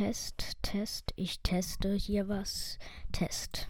Test, Test. Ich teste hier was. Test.